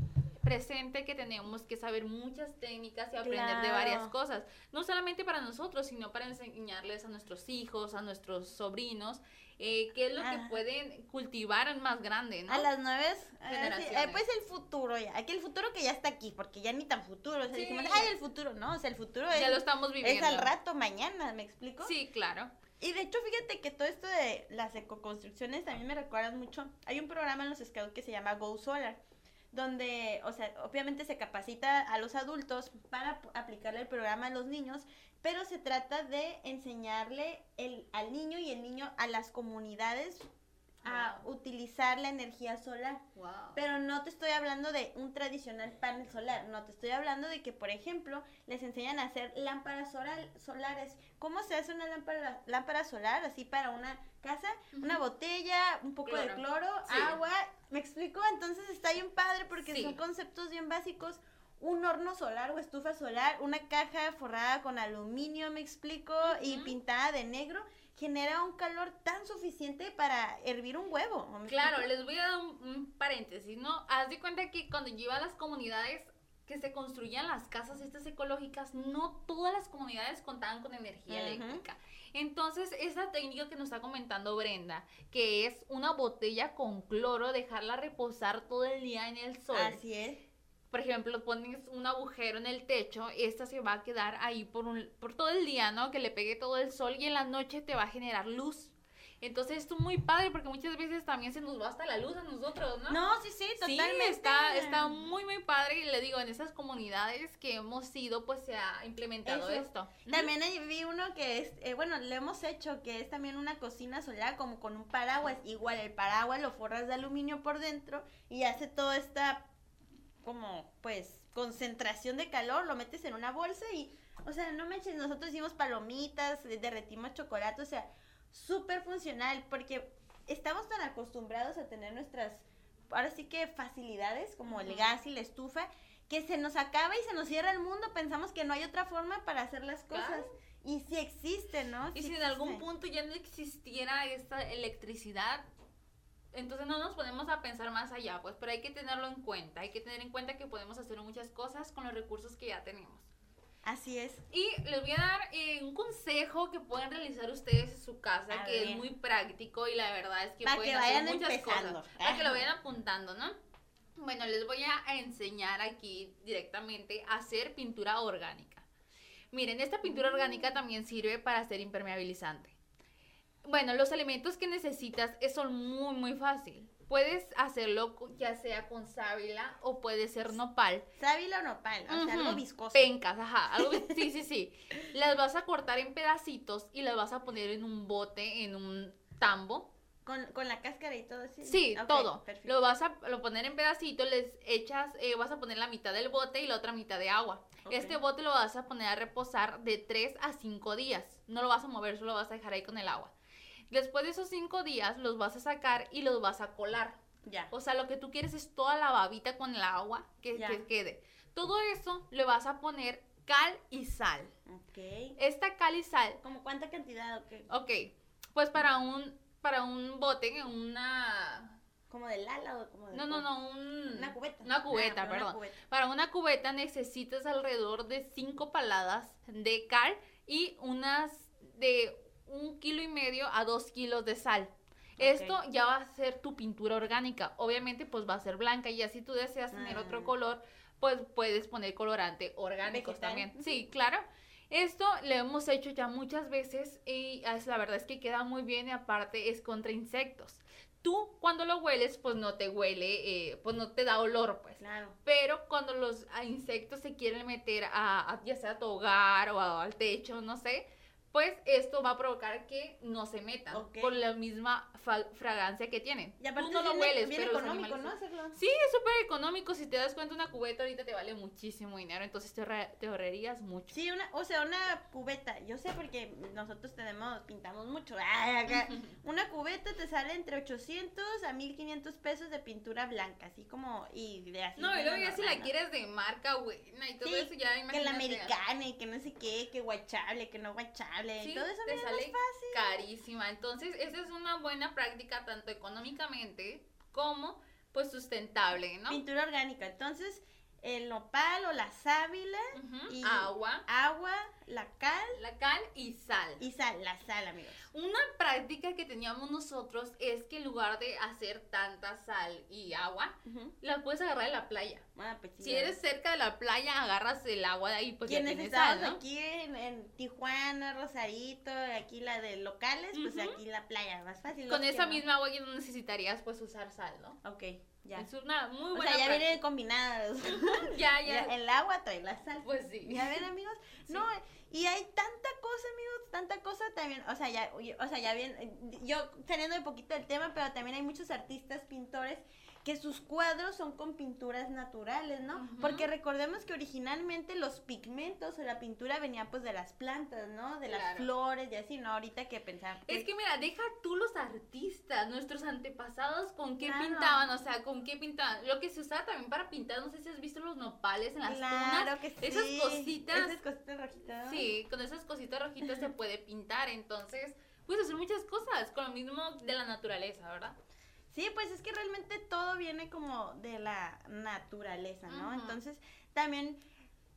presente que tenemos que saber muchas técnicas y aprender de varias cosas. No solamente para nosotros, sino para enseñarles a nuestros hijos, a nuestros sobrinos, eh, qué es lo que Ah. pueden cultivar en más grande, ¿no? A las nueves, eh, sí, Generaciones. eh, pues el futuro ya, aquí el futuro que ya está aquí, porque ya ni tan futuro, o sea, Sí. dijimos, ay, el futuro, no, o sea, el futuro ya es, lo estamos es viviendo. al rato, mañana, ¿me explico? Sí, claro. Y de hecho, fíjate que todo esto de las ecoconstrucciones también me recuerdan mucho. Hay un programa en los Scouts que se llama Go Solar, donde, o sea, obviamente se capacita a los adultos para aplicarle el programa a los niños, pero se trata de enseñarle el, al niño y el niño a las comunidades a Wow. utilizar la energía solar. Wow. Pero no te estoy hablando de un tradicional panel solar, no, te estoy hablando de que, por ejemplo, les enseñan a hacer lámparas solar- solares. ¿Cómo se hace una lámpara, lámpara solar así para una casa? Una botella, un poco de Cloro. Sí. agua. ¿Me explico? Entonces está bien padre porque Sí. son conceptos bien básicos. Un horno solar o estufa solar, una caja forrada con aluminio, me explico, y pintada de negro, genera un calor tan suficiente para hervir un huevo. ¿me Claro, les voy a dar un, un paréntesis, ¿no? Haz de cuenta que cuando yo iba a las comunidades, que se construían las casas estas ecológicas, no todas las comunidades contaban con energía eléctrica. Entonces, esa técnica que nos está comentando Brenda, que es una botella con cloro, dejarla reposar todo el día en el sol. Así es. Por ejemplo, pones un agujero en el techo, esta se va a quedar ahí por, un, por todo el día, ¿no? Que le pegue todo el sol y en la noche te va a generar luz. Entonces, esto es muy padre porque muchas veces también se nos va hasta la luz a nosotros, ¿no? No, sí, sí, Sí, totalmente. está, está muy, muy padre. Y le digo, en esas comunidades que hemos ido, pues se ha implementado Eso. esto. También vi uno que es, eh, bueno, lo hemos hecho, que es también una cocina solar, como con un paraguas. Igual el paraguas lo forras de aluminio por dentro y hace toda esta, como, pues, concentración de calor, lo metes en una bolsa y, o sea, no manches, nosotros hicimos palomitas, eh, derretimos chocolate, o sea, súper funcional, porque estamos tan acostumbrados a tener nuestras, ahora sí que facilidades, como el gas y la estufa, que se nos acaba y se nos cierra el mundo, pensamos que no hay otra forma para hacer las cosas. Claro. Y sí existe, ¿no? Y si en algún existe. punto ya no existiera esta electricidad, entonces no nos ponemos a pensar más allá, pues, pero hay que tenerlo en cuenta. Hay que tener en cuenta que podemos hacer muchas cosas con los recursos que ya tenemos. Así es. Y les voy a dar eh, un consejo que pueden realizar ustedes en su casa, A que es muy práctico y la verdad es que Pa' pueden que hacer vayan muchas empezando. cosas. Para que lo vayan apuntando, ¿no? Bueno, les voy a enseñar aquí directamente a hacer pintura orgánica. Miren, esta pintura orgánica también sirve para hacer impermeabilizante. Bueno, los elementos que necesitas es- son muy, muy fácil. Puedes hacerlo ya sea con sábila o puede ser nopal. Sábila o nopal, o sea, algo viscoso. Pencas, ajá. algo sí, sí, sí. Las vas a cortar en pedacitos y las vas a poner en un bote, en un tambo. Con, con la cáscara y todo así. Sí, todo. perfecto. Lo vas a lo poner en pedacitos, les echas, eh, vas a poner la mitad del bote y la otra mitad de agua. Este bote lo vas a poner a reposar de 3 a 5 días. No lo vas a mover, solo lo vas a dejar ahí con el agua. Después de esos 5 días los vas a sacar y los vas a colar. Ya. O sea, lo que tú quieres es toda la babita con el agua que, que quede. Todo eso le vas a poner cal y sal. Ok. Esta cal y sal, ¿Como cuánta cantidad o qué? ok, pues para un para un bote, una ¿Como de lala o como de no, no, no, un Una cubeta. Una cubeta, Ah, una perdón. cubeta. Para una cubeta necesitas alrededor de 5 paladas de cal y unas de un kilo y medio a dos kilos de sal. Esto ya va a ser tu pintura orgánica. Obviamente, pues va a ser blanca. Y así tú deseas tener Ah. otro color, pues puedes poner colorante orgánicos Vegetal. también. Sí, claro. Esto lo hemos hecho ya muchas veces y es- la verdad es que queda muy bien y aparte es contra insectos. Tú cuando lo hueles, pues no te huele, eh, pues no te da olor, pues. Claro. Pero cuando los ah, insectos se quieren meter a, a- ya sea a tu hogar o a- al techo, no sé, pues esto va a provocar que no se metan Ok. por la misma fragancia que tienen. Y aparte Tú no lo bien, hueles, bien pero económico, ¿no? sí. Hacerlo. Sí, es súper económico. Si te das cuenta, una cubeta ahorita te vale muchísimo dinero, entonces te, te ahorrarías mucho. Sí, una, o sea, una cubeta. Yo sé porque nosotros tenemos, pintamos mucho. Ay, acá. Una cubeta te sale entre 800 a 1500 pesos de pintura blanca, así como, y de así. No, y luego ya si la quieres de marca buena y todo Sí, eso, ya Que la imagínate. americana y que no sé qué, que guachable, que no guachable, Sí, y todo eso te sale más fácil. carísima. Entonces, esa es una buena práctica tanto económicamente como pues sustentable, ¿no? Pintura orgánica. Entonces, el nopal o la sábila, y- Agua, agua, la cal la cal y sal. y sal, la sal, amigos. Una práctica que teníamos nosotros es que en lugar de hacer tanta sal y agua, la puedes agarrar de la playa. Ah, pues Si eres cerca de la playa, agarras el agua de ahí, pues ya Quienes tienes estamos sal, ¿no? aquí en, en Tijuana, Rosarito, aquí la de locales, pues aquí la playa, más fácil. Con esa misma agua ya no necesitarías pues usar sal, ¿no? Ok, ya. Es una muy O buena sea, ya práctica. vienen combinadas. Ya, Ya ya. el agua trae la sal. Pues sí. Ya ven, amigos. Sí. No, y hay tanta cosa, amigos, tanta cosa también. O sea, ya, o sea, ya bien, yo saliendo un poquito del tema, pero también hay muchos artistas, pintores que sus cuadros son con pinturas naturales, ¿no? Porque recordemos que originalmente los pigmentos o la pintura venían pues de las plantas, ¿no? De las flores y así, ¿no? Ahorita que pensamos. Es que mira, deja tú los artistas, nuestros antepasados, con qué Claro. pintaban, o sea, con qué pintaban. Lo que se usaba también para pintar, no sé si has visto los nopales en las Claro tunas. que sí. Esas cositas. Esas cositas rojitas. Sí, con esas cositas rojitas se puede pintar, entonces puedes hacer muchas cosas con lo mismo de la naturaleza, ¿verdad? Sí, pues es que realmente todo viene como de la naturaleza, ¿no? Entonces, también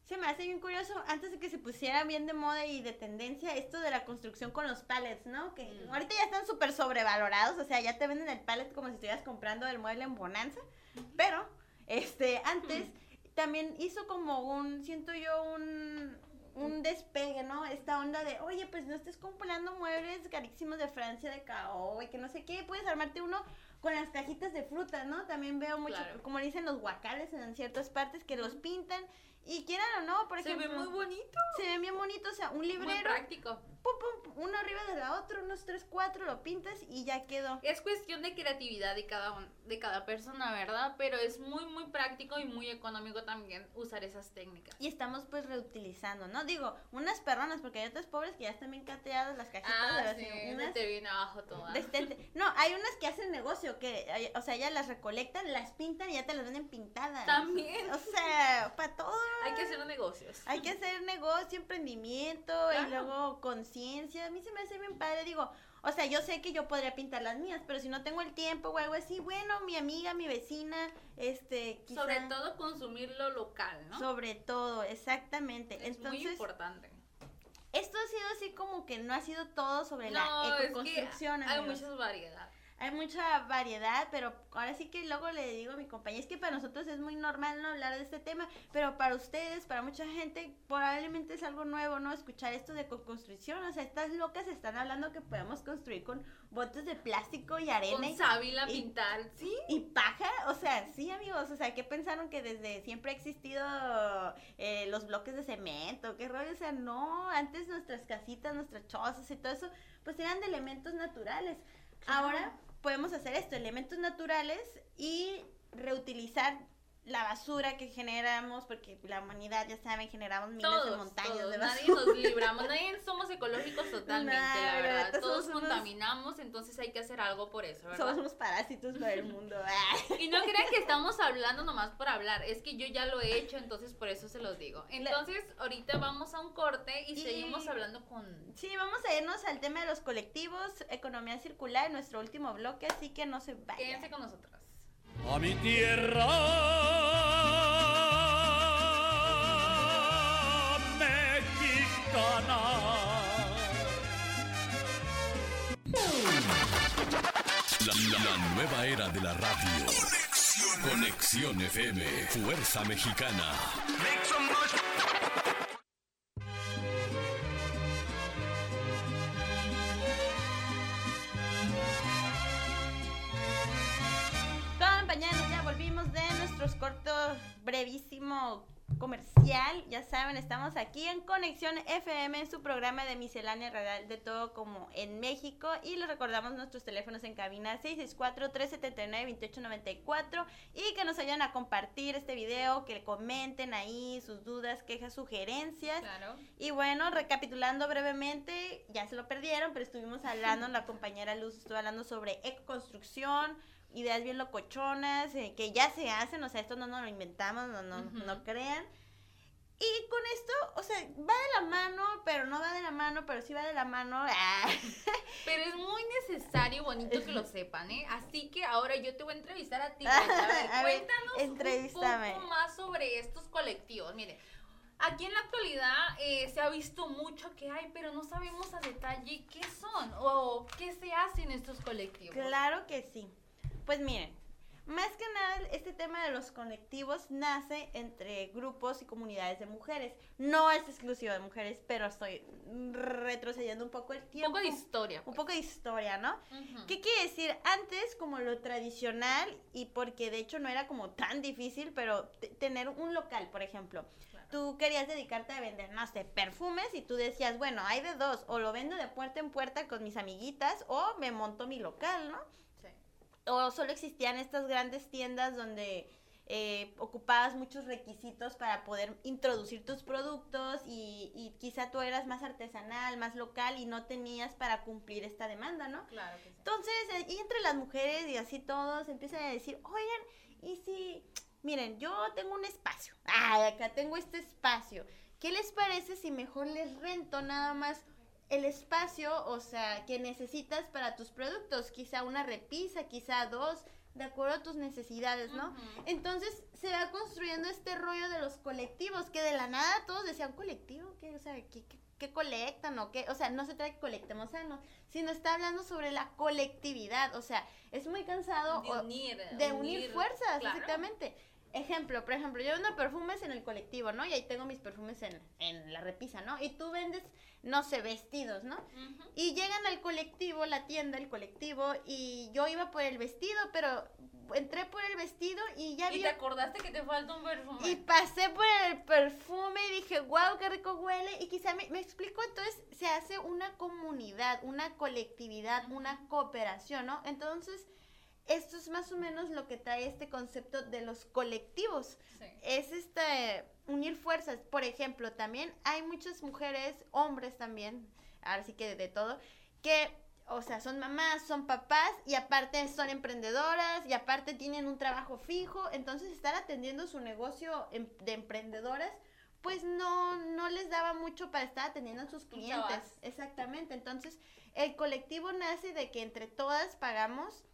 se me hace bien curioso, antes de que se pusiera bien de moda y de tendencia, esto de la construcción con los pallets, ¿no? Que Mm. ahorita ya están súper sobrevalorados, o sea, ya te venden el pallet como si estuvieras comprando el mueble en Bonanza, pero, este, antes también hizo como un, siento yo, un, un despegue, ¿no? Esta onda de, oye, pues no estés comprando muebles carísimos de Francia, de Cao, y que no sé qué, puedes armarte uno con las cajitas de frutas, ¿no? También veo mucho, Claro. como dicen los guacales en ciertas partes, que los pintan, y quieran o no, por Se ve ejemplo. muy bonito. Se ven bien bonitos, o sea, un Muy librero, práctico. Pum, pum, uno arriba de la otra, unos tres, cuatro, lo pintas y ya quedó. Es cuestión de creatividad de cada, un- de cada persona, ¿verdad? Pero es muy, muy práctico y muy económico también usar esas técnicas. Y estamos pues reutilizando, ¿no? Digo, unas perronas, porque hay otras pobres que ya están bien cateadas las cajitas de Ah, las sí, unas te viene abajo toda. de estente. No, hay unas que hacen negocio, que, o sea, ellas las recolectan, las pintan y ya te las venden pintadas. También. O sea, para todo. Hay que hacer negocios. Hay que hacer negocio, emprendimiento Claro. y luego conciencia. A mí se me hace bien padre. Digo, o sea, yo sé que yo podría pintar las mías, pero si no tengo el tiempo o algo así, bueno, mi amiga, mi vecina, este, quizá- Sobre todo consumir lo local, ¿no? Sobre todo, exactamente. es muy importante. esto ha sido así como que no ha sido todo sobre No, la es que ecoconstrucción. hay amigos. muchas variedades. Hay mucha variedad, pero ahora sí que luego le digo a mi compañía, es que para nosotros es muy normal no hablar de este tema, pero para ustedes, para mucha gente, probablemente es algo nuevo, ¿no? Escuchar esto de construcción, o sea, estas locas están hablando que podemos construir con botes de plástico y arena Con y, sábila pintar, sí. y paja, o sea, sí amigos, o sea, ¿qué pensaron que desde siempre ha existido eh, los bloques de cemento? ¿Qué rollo? O sea, no, antes nuestras casitas, nuestras chozas y todo eso, pues eran de elementos naturales. Claro. Ahora podemos hacer esto, elementos naturales y reutilizar la basura que generamos, porque la humanidad, ya saben, generamos miles Todos, de montañas todos. de Nadie basura. nos libramos, nadie somos ecológicos totalmente, Nah, la verdad. Todos unos- contaminamos, entonces hay que hacer algo por eso, ¿verdad? Somos unos parásitos para el mundo. Y no crean que estamos hablando nomás por hablar, es que yo ya lo he hecho, entonces por eso se los digo. Entonces, ahorita vamos a un corte y, Y- seguimos hablando con... Sí, vamos a irnos al tema de los colectivos, economía circular, en nuestro último bloque, así que no se vayan. Quédense con nosotros. A mi tierra mexicana. La, la- la nueva era de la radio. Conexión FM, Fuerza Mexicana. Cortos, brevísimo comercial. Ya saben, estamos aquí en Conexión FM, en su programa de miscelánea radial de todo como en México. Y les recordamos nuestros teléfonos en cabina 664-379-2894. Y que nos vayan a compartir este video, que comenten ahí sus dudas, quejas, sugerencias. Claro. Y bueno, recapitulando brevemente, ya se lo perdieron, pero estuvimos hablando, la compañera Luz estuvo hablando sobre ecoconstrucción, ideas bien locochonas, eh, que ya se hacen, o sea, esto no nos lo inventamos, no, no, Ujú. no crean. Y con esto, o sea, va de la mano, pero no va de la mano, pero sí va de la mano. ah. Pero es muy necesario bonito que lo sepan, ¿eh? Así que ahora yo te voy a entrevistar a ti. A ver, A ver, cuéntanos un poco más sobre estos colectivos. Mire, aquí en la actualidad eh, se ha visto mucho que hay, pero no sabemos a detalle qué son o qué se hace en estos colectivos. Claro que sí. Pues miren, más que nada este tema de los colectivos nace entre grupos y comunidades de mujeres. No es exclusivo de mujeres, pero estoy retrocediendo un poco el Un tiempo. poco de historia. Un pues. poco de historia, ¿no? ¿Qué quiere decir? Antes, como lo tradicional, y porque de hecho no era como tan difícil, pero te- tener un local, por ejemplo. Claro. Tú querías dedicarte a vender, no sé, perfumes y tú decías, bueno, hay de dos, o lo vendo de puerta en puerta con mis amiguitas, o me monto mi local, ¿no? O solo existían estas grandes tiendas donde eh, ocupabas muchos requisitos para poder introducir tus productos y, y quizá tú eras más artesanal, más local y no tenías para cumplir esta demanda, ¿no? Claro que sí. Entonces, eh, y entre las mujeres y así todos empiezan a decir, oigan, y si, miren, yo tengo un espacio, ah, acá tengo este espacio, ¿qué les parece si mejor les rento nada más el espacio, o sea, que necesitas para tus productos, quizá una repisa, quizá dos, de acuerdo a tus necesidades, ¿no? Entonces se va construyendo este rollo de los colectivos, que de la nada todos decían colectivo, que, o sea, ¿qué, qué, qué colectan o qué? O sea, no se trata de que colectemos sano, sino está hablando sobre la colectividad, o sea, es muy cansado De o- unir. de unir fuerzas, claro. exactamente. Ejemplo, por ejemplo, yo vendo perfumes en el colectivo, ¿no? Y ahí tengo mis perfumes en, en la repisa, ¿no? Y tú vendes, no sé, vestidos, ¿no? Y llegan al colectivo, la tienda, el colectivo, y yo iba por el vestido, pero entré por el vestido y ya Y vi... te acordaste que te falta un perfume. Y pasé por el perfume y dije, wow, qué rico huele. Y quizá me, me explico, entonces se hace una comunidad, una colectividad, una cooperación, ¿no? Entonces, esto es más o menos lo que trae este concepto de los colectivos Sí. es este unir fuerzas. Por ejemplo, también hay muchas mujeres, hombres también, ahora sí que de todo, que, o sea, son mamás, son papás y aparte son emprendedoras y aparte tienen un trabajo fijo, entonces estar atendiendo su negocio em- de emprendedoras pues no no les daba mucho para estar atendiendo a sus clientes. Exactamente. Entonces, el colectivo nace de que entre todas pagamos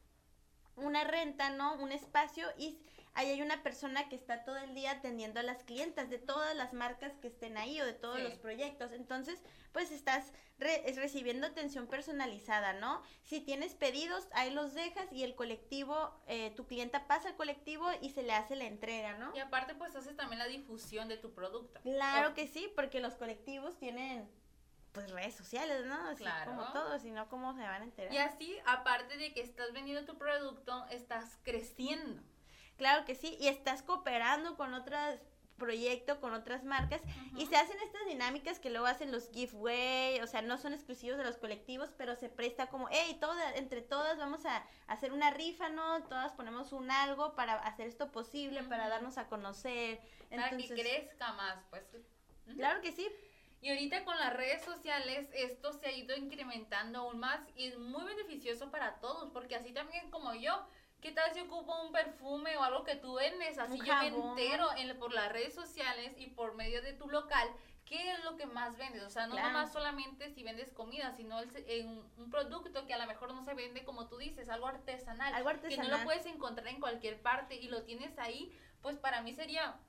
una renta, ¿no? Un espacio y ahí hay una persona que está todo el día atendiendo a las clientas de todas las marcas que estén ahí o de todos Sí. los proyectos. Entonces, pues estás re- es recibiendo atención personalizada, ¿no? Si tienes pedidos, ahí los dejas y el colectivo, eh, tu clienta pasa al colectivo y se le hace la entrega, ¿no? Y aparte, pues haces también la difusión de tu producto. Claro O- que sí, porque los colectivos tienen pues redes sociales, ¿no? Así Claro. como todos, si no, ¿cómo se van a enterar? Y así, aparte de que estás vendiendo tu producto, estás creciendo. Claro que sí, y estás cooperando con otros proyectos, con otras marcas, y se hacen estas dinámicas que luego hacen los giveaway, o sea, no son exclusivos de los colectivos, pero se presta como, hey, todas, entre todas vamos a hacer una rifa, ¿no? Todas ponemos un algo para hacer esto posible, para darnos a conocer. Para que crezca más, pues. Claro que sí, Y ahorita con las redes sociales esto se ha ido incrementando aún más y es muy beneficioso para todos, porque así también como yo, ¿qué tal si ocupo un perfume o algo que tú vendes? Así Un yo me entero en, por las redes sociales y por medio de tu local. ¿Qué es lo que más vendes? O sea, no Claro. nomás solamente si vendes comida, sino el se- en un producto que a lo mejor no se vende como tú dices, algo artesanal. Algo Que no artesanal. lo puedes encontrar en cualquier parte y lo tienes ahí, pues para mí sería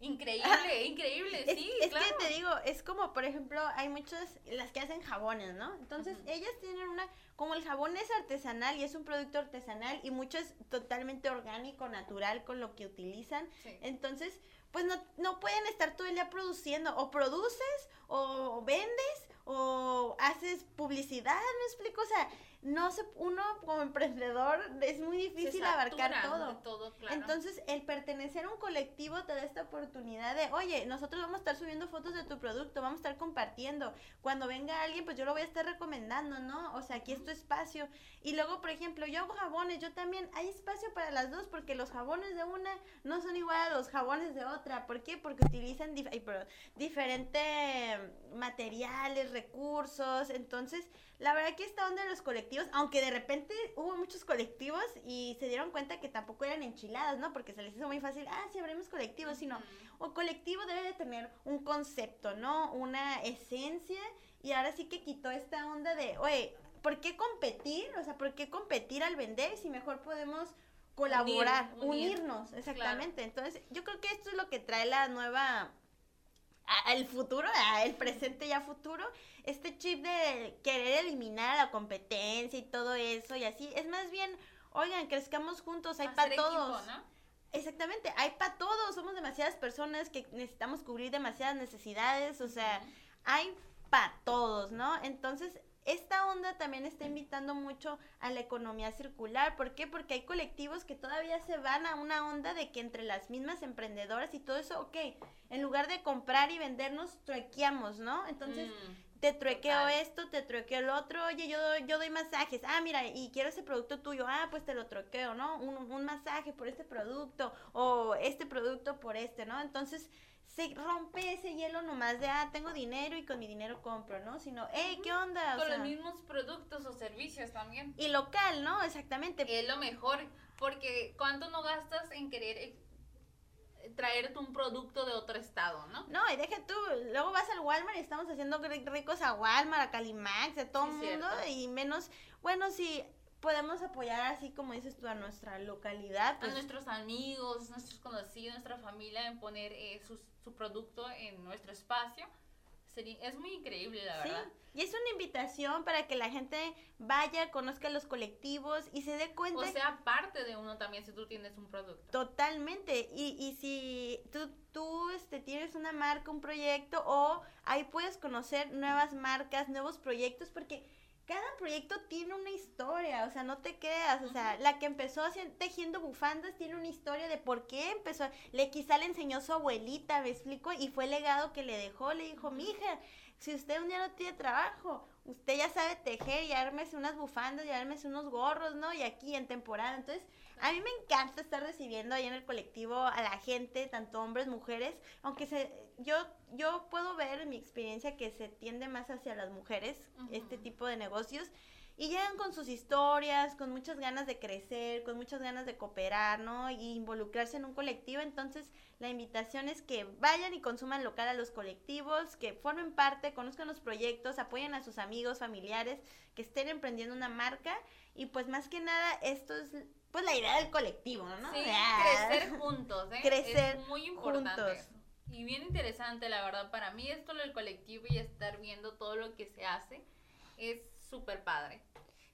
increíble, increíble, Es, sí, es claro. que te digo, es como, por ejemplo, hay muchas, las que hacen jabones, ¿no? Entonces, ellas tienen una, como el jabón es artesanal y es un producto artesanal y mucho es totalmente orgánico, natural con lo que utilizan. Sí. Entonces, pues no, no pueden estar todo el día produciendo, o produces, o vendes, o haces publicidad, ¿me explico? O sea, no se, uno como emprendedor es muy difícil abarcar todo. todo, claro. Entonces, el pertenecer a un colectivo te da esta oportunidad de, oye, nosotros vamos a estar subiendo fotos de tu producto, vamos a estar compartiendo. Cuando venga alguien, pues yo lo voy a estar recomendando, ¿no? O sea, aquí es tu espacio. Y luego, por ejemplo, yo hago jabones, yo también, hay espacio para las dos, porque los jabones de una no son igual a los jabones de otra. ¿Por qué? Porque utilizan dif- diferentes materiales, recursos. Entonces, la verdad que esta onda de los colectivos, aunque de repente hubo muchos colectivos y se dieron cuenta que tampoco eran enchiladas, ¿no? Porque se les hizo muy fácil, ah, sí, abrimos colectivos, sino, o colectivo debe de tener un concepto, ¿no? Una esencia y ahora sí que quitó esta onda de, oye, ¿por qué competir? O sea, ¿por qué competir al vender si mejor podemos colaborar, Unir, unir. unirnos? Exactamente. Entonces, yo creo que esto es lo que trae la nueva al futuro, al presente y a futuro, este chip de querer eliminar la competencia y todo eso y así, es más bien, oigan, crezcamos juntos, hay para equipo, todos. ¿no? Exactamente, hay para todos, somos demasiadas personas que necesitamos cubrir demasiadas necesidades, o sea, hay para todos, ¿no? Entonces, esta onda también está invitando mucho a la economía circular. ¿Por qué? Porque hay colectivos que todavía se van a una onda de que entre las mismas emprendedoras y todo eso, ok, en lugar de comprar y vendernos, truequeamos, ¿no? Entonces, Mm, te truequeo total. esto, te truequeo el otro, oye, yo, doy- yo doy masajes, ah, mira, y quiero ese producto tuyo, ah, pues te lo truqueo, ¿no? Un, un masaje por este producto, o este producto por este, ¿no? Entonces, se rompe ese hielo nomás de, ah, tengo dinero y con mi dinero compro, ¿no? Sino, hey, ¿qué onda? O con sea, los mismos productos o servicios también. y local, ¿no? Exactamente. Es lo mejor, porque ¿cuánto no gastas en querer ex- traerte un producto de otro estado, ¿no? No, y deja tú, luego vas al Walmart y estamos haciendo ri- ricos a Walmart, a Calimax, a todo el Sí, mundo, cierto. y menos, bueno, si podemos apoyar así como dices tú a nuestra localidad, a pues nuestros amigos, nuestros conocidos, nuestra familia en poner eh, su, su producto en nuestro espacio. Sería, es muy increíble, la sí, verdad. y es una invitación para que la gente vaya, conozca los colectivos y se dé cuenta O sea, parte de uno también si tú tienes un producto. Totalmente. Y, y si tú, tú este, tienes una marca, un proyecto, o ahí puedes conocer nuevas marcas, nuevos proyectos, porque cada proyecto tiene una historia, o sea, no te creas, o sea, la que empezó tejiendo bufandas tiene una historia de por qué empezó, le quizá le enseñó su abuelita, me explico, y fue el legado que le dejó, le dijo, mija, si usted un día no tiene trabajo, usted ya sabe tejer y ármese unas bufandas y ármese unos gorros, ¿no? Y aquí en temporada, entonces, a mí me encanta estar recibiendo ahí en el colectivo a la gente, tanto hombres, mujeres, aunque se, yo, yo puedo ver en mi experiencia que se tiende más hacia las mujeres, este tipo de negocios, y llegan con sus historias, con muchas ganas de crecer, con muchas ganas de cooperar, ¿no? Y involucrarse en un colectivo. Entonces, la invitación es que vayan y consuman local a los colectivos, que formen parte, conozcan los proyectos, apoyen a sus amigos, familiares, que estén emprendiendo una marca. Y pues más que nada, esto es pues la idea del colectivo, ¿no? Sí, Ah. crecer juntos, ¿eh? Crecer es muy importante. juntos. Y bien interesante, la verdad, para mí esto del colectivo y estar viendo todo lo que se hace es súper padre.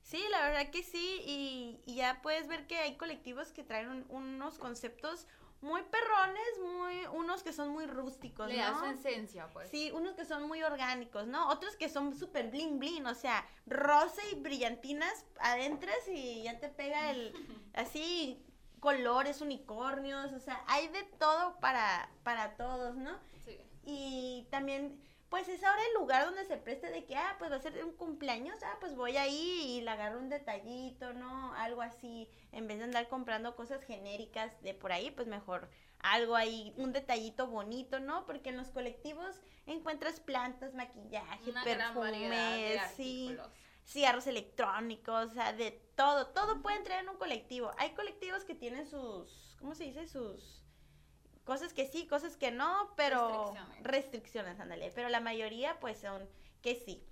Sí, la verdad que sí, y, y ya puedes ver que hay colectivos que traen un- unos conceptos muy perrones, muy unos que son muy rústicos, Le da ¿no? su esencia, pues. Sí, unos que son muy orgánicos, ¿no? Otros que son súper bling bling, o sea, rosa y brillantinas adentras y ya te pega el, así, colores, unicornios, o sea, hay de todo para, para todos, ¿no? Sí. Y también, pues es ahora el lugar donde se presta de que, ah, pues va a ser un cumpleaños, ah, pues voy ahí y le agarro un detallito, ¿no? Algo así, en vez de andar comprando cosas genéricas de por ahí, pues mejor algo ahí, un detallito bonito, ¿no? Porque en los colectivos encuentras plantas, maquillaje, Una perfumes, sí, cigarros electrónicos, o sea, de todo, todo puede entrar en un colectivo. Hay colectivos que tienen sus, ¿cómo se dice? Sus cosas que sí, cosas que no, pero Restricciones. restricciones, ándale, pero la mayoría pues son que sí.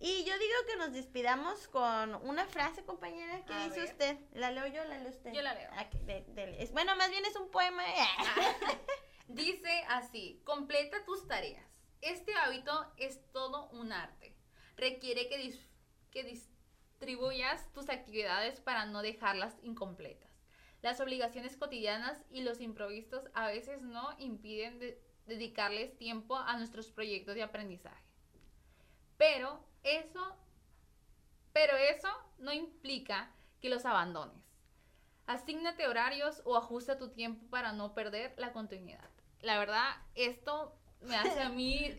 Y yo digo que nos despidamos con una frase, compañera, ¿qué A dice ver. usted? ¿La leo yo o la lee usted? Yo la leo. Ah, que de- de- es- bueno, más bien es un poema. Dice así, completa tus tareas. Este hábito es todo un arte. Requiere que, dis- que distribuyas tus actividades para no dejarlas incompletas. Las obligaciones cotidianas y los improvisos a veces no impiden de- dedicarles tiempo a nuestros proyectos de aprendizaje. Pero eso, pero eso no implica que los abandones. Asígnate horarios o ajusta tu tiempo para no perder la continuidad. La verdad, esto me hace a mí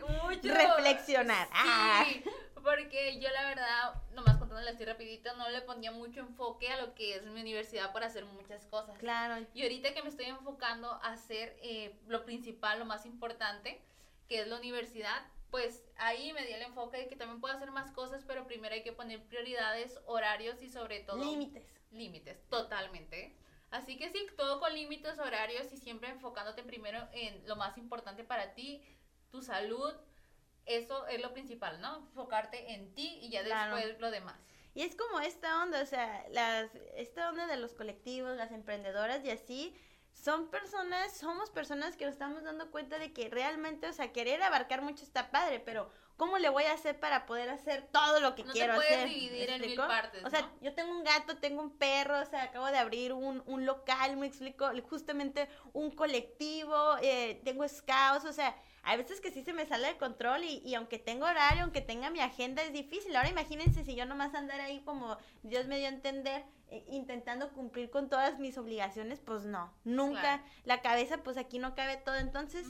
mucho Reflexionar. Ah. Sí, porque yo la verdad, nomás contándole así rapidito, no le ponía mucho enfoque a lo que es mi universidad por hacer muchas cosas. Claro, Y ahorita que me estoy enfocando a hacer eh, lo principal, lo más importante, que es la universidad, pues ahí me di el enfoque de que también puedo hacer más cosas, pero primero hay que poner prioridades, horarios y sobre todo límites. límites, totalmente. Así que sí, todo con límites, horarios y siempre enfocándote primero en lo más importante para ti, tu salud. Eso es lo principal, ¿no? Enfocarte en ti y ya Claro. después lo demás. Y es como esta onda, o sea, las, esta onda de los colectivos, las emprendedoras y así, son personas, somos personas que nos estamos dando cuenta de que realmente, o sea, querer abarcar mucho está padre, pero ¿cómo le voy a hacer para poder hacer todo lo que No te quiero puedes hacer? dividir ¿Me en mil partes, O sea, ¿no? yo tengo un gato, tengo un perro, o sea, acabo de abrir un, un local, me explico, justamente un colectivo, eh, tengo scouts, o sea, hay veces que sí se me sale de control y, y aunque tengo horario, aunque tenga mi agenda, es difícil. Ahora imagínense si yo nomás andar ahí como Dios me dio a entender, eh, intentando cumplir con todas mis obligaciones, pues no, nunca. Claro. La cabeza, pues aquí no cabe todo. Entonces.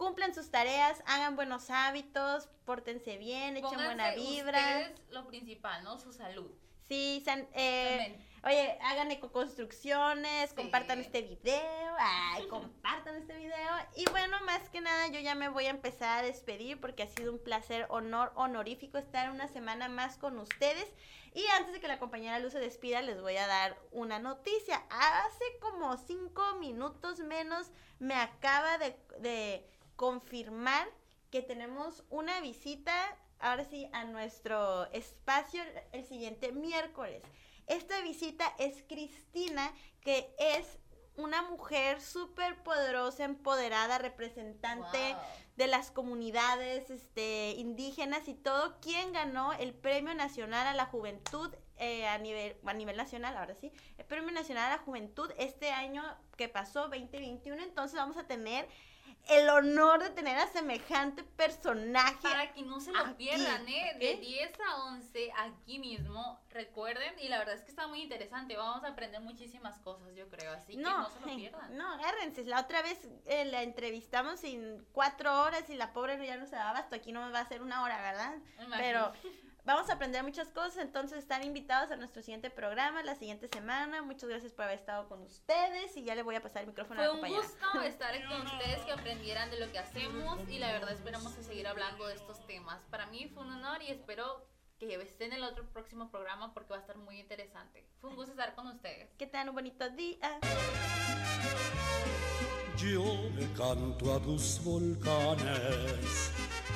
Cumplan sus tareas, hagan buenos hábitos, pórtense bien, echen buena vibra. ustedes lo principal, ¿no? Su salud. Sí, eh. Oye, hagan ecoconstrucciones, Sí. compartan este video, ay, compartan este video. Y bueno, más que nada, yo ya me voy a empezar a despedir porque ha sido un placer, honor, honorífico estar una semana más con ustedes. Y antes de que la compañera Luz se despida, les voy a dar una noticia. Hace como cinco minutos menos me acaba de, de confirmar que tenemos una visita, ahora sí, a nuestro espacio el siguiente miércoles. Esta visita es Cristina, que es una mujer súper poderosa, empoderada, representante Wow. de las comunidades este, indígenas y todo, quien ganó el Premio Nacional a la Juventud eh, a, nivel, a nivel nacional, ahora sí, el Premio Nacional a la Juventud este año que pasó, 2021, entonces vamos a tener el honor de tener a semejante personaje. Para que no se lo Aquí, pierdan, ¿eh? De ¿ok? 10 a 11 aquí mismo, recuerden, y la verdad es que está muy interesante, vamos a aprender muchísimas cosas, yo creo, así que no se lo pierdan. no, agárrense. La otra vez eh, la entrevistamos en cuatro horas y la pobre ya no se daba abasto. Aquí no me va a hacer una hora, ¿verdad? Me Pero. Vamos a aprender muchas cosas. Entonces están invitados a nuestro siguiente programa la siguiente semana. Muchas gracias por haber estado con ustedes y ya le voy a pasar el micrófono a Fue la un compañera. gusto estar aquí con ustedes, que aprendieran de lo que hacemos y la verdad esperamos a seguir hablando de estos temas. Para mí fue un honor y espero que estén en el otro próximo programa porque va a estar muy interesante. Fue un gusto estar con ustedes. Que tengan un bonito día. Yo le canto a tus volcanes,